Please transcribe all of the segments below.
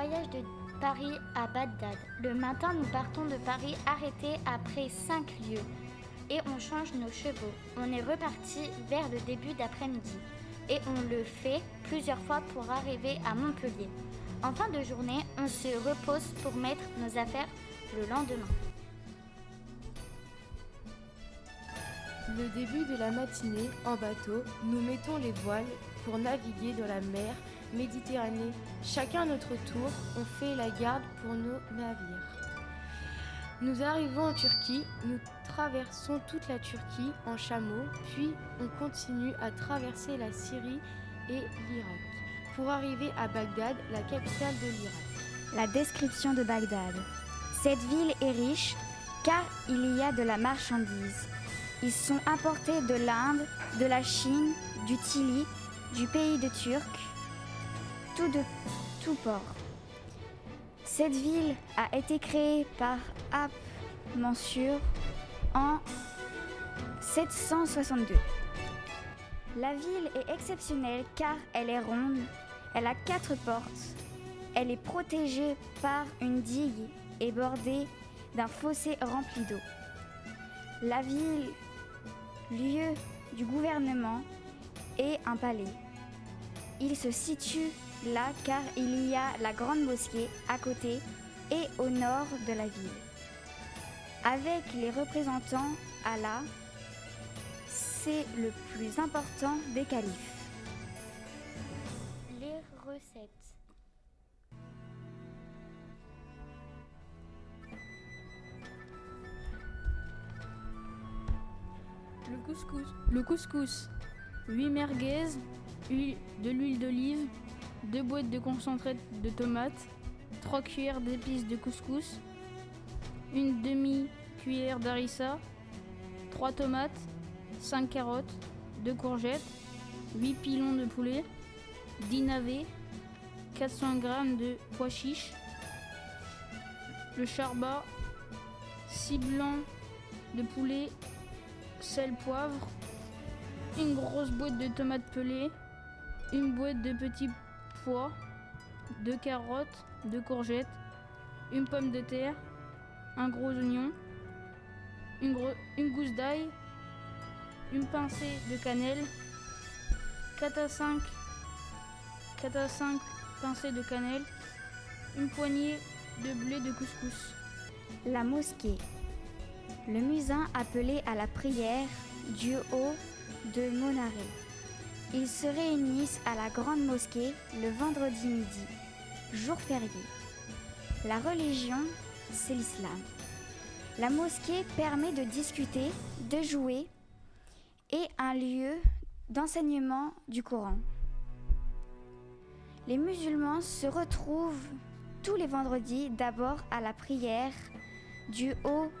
voyage de Paris à Bagdad. Le matin, nous partons de Paris arrêtés après 5 lieues et on change nos chevaux. On est reparti vers le début d'après-midi et on le fait plusieurs fois pour arriver à Montpellier. En fin de journée, on se repose pour mettre nos affaires le lendemain. Le début de la matinée, en bateau, nous mettons les voiles pour naviguer dans la mer Méditerranée. Chacun à notre tour, on fait la garde pour nos navires. Nous arrivons en Turquie, nous traversons toute la Turquie en chameau, puis on continue à traverser la Syrie et l'Irak pour arriver à Bagdad, la capitale de l'Irak. La description de Bagdad. Cette ville est riche car il y a de la marchandise. Ils sont importés de l'Inde, de la Chine, du Tili, du pays de Turc, de tout port. Cette ville a été créée par Ap Mansur en 762. La ville est exceptionnelle car elle est ronde, elle a quatre portes, elle est protégée par une digue et bordée d'un fossé rempli d'eau. La ville, lieu du gouvernement, est un palais. Il se situe là car il y a la grande mosquée à côté et au nord de la ville. Avec les représentants Allah, c'est le plus important des califes. Les recettes. Le couscous. Le couscous. 8 merguez, de l'huile d'olive, 2 boîtes de concentré de tomates, 3 cuillères d'épices de couscous, une demi-cuillère d'harissa, 3 tomates, 5 carottes, 2 courgettes, 8 pilons de poulet, 10 navets, 400 g de pois chiches, le charbat, 6 blancs de poulet, sel, poivre, une grosse boîte de tomates pelées, une boîte de petits pois, deux carottes, deux courgettes, une pomme de terre, un gros oignon, une, gousse d'ail, une pincée de cannelle, 4 à 5, 4 à 5 pincées de cannelle, une poignée de blé de couscous. La mosquée. Le musin appelé à la prière du haut de Monaré. Ils se réunissent à la grande mosquée le vendredi midi, jour férié. La religion, c'est l'islam. La mosquée permet de discuter, de jouer et un lieu d'enseignement du Coran. Les musulmans se retrouvent tous les vendredis d'abord à la prière du haut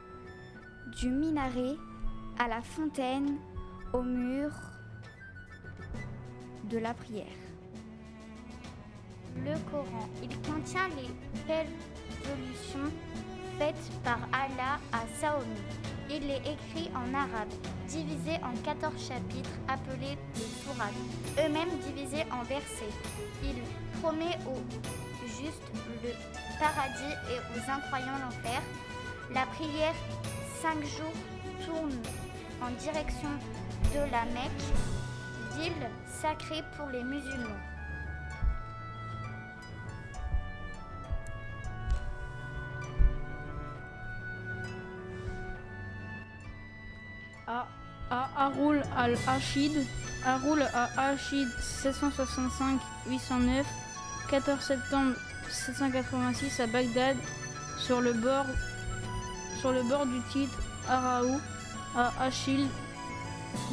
du minaret à la fontaine au mur de la prière. Le Coran. Il contient les résolutions faites par Allah à Saomi. Il est écrit en arabe, divisé en 14 chapitres appelés les sourates, eux-mêmes divisés en versets. Il promet aux justes le paradis et aux incroyants l'enfer. La prière, cinq jours, tourne en direction de la Mecque, ville sacrée pour les musulmans. à, à Haroul al-Hachid, Haroul al-Hachid 765-809, 14 septembre 786 à Bagdad, sur le bord, sur le bord du titre Araou, à Achil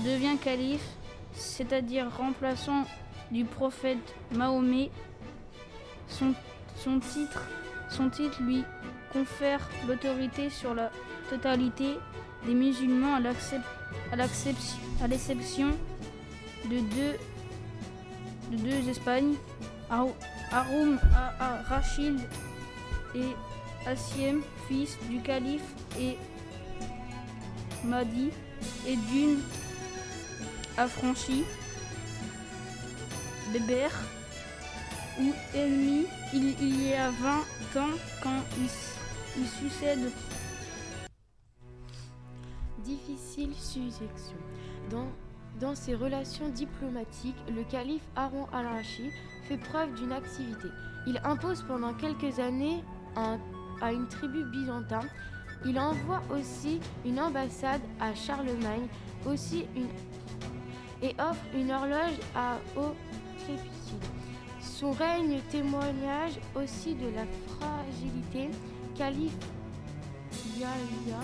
devient calife, c'est-à-dire remplaçant du prophète Mahomet. Son, titre, lui confère l'autorité sur la totalité des musulmans à l'exception de deux, de deux Espagnes, Har- Haroun à Rachid et Assiem, fils du calife et Mahdi, et d'une affranchie, Bébert, ou ennemi il, y a 20 ans quand il, succède. Difficile succession. Dans, dans ses relations diplomatiques, le calife Harun al-Rachid fait preuve d'une activité. Il impose pendant quelques années à une tribu byzantine. Il envoie aussi une ambassade à Charlemagne, aussi une, et offre une horloge à Au Son règne témoignage aussi de la fragilité calife Yahya,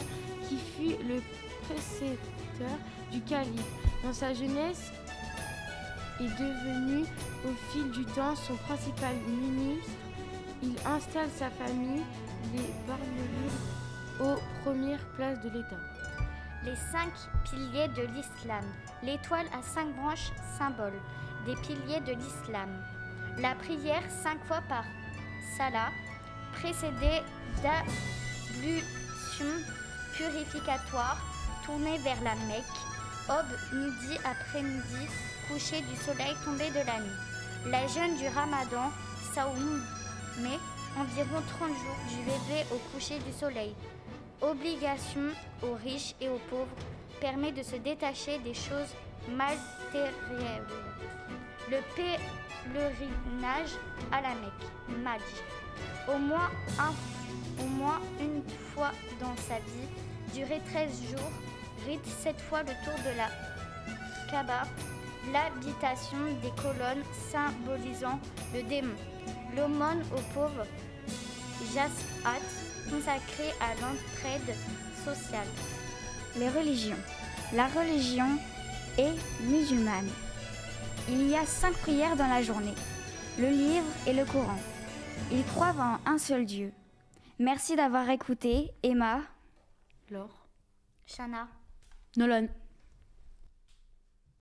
qui fut le précepteur du calife. Dans sa jeunesse, est devenu au fil du temps son principal ministre. Il installe sa famille, les Barnelides, aux premières places de l'État. Les cinq piliers de l'islam. L'étoile à cinq branches, symbole des piliers de l'islam. La prière cinq fois par salah, précédée d'ablutions purificatoires tournée vers la Mecque, aube, midi, après-midi, coucher du soleil, tombé de la nuit. La jeûne du ramadan, Saoum, met environ 30 jours du lever au coucher du soleil. Obligation aux riches et aux pauvres permet de se détacher des choses matérielles. Le pèlerinage à la Mecque, Maj. Au moins, une fois dans sa vie, durer 13 jours, rite 7 fois le tour de la Kaaba, l'habitation des colonnes symbolisant le démon, l'aumône aux pauvres, Jas'at, consacré à l'entraide sociale. Les religions. La religion est musulmane. Il y a cinq prières dans la journée, le livre et le Coran. Ils croient en un seul Dieu. Merci d'avoir écouté Emma, Laure, Shana, Nolan.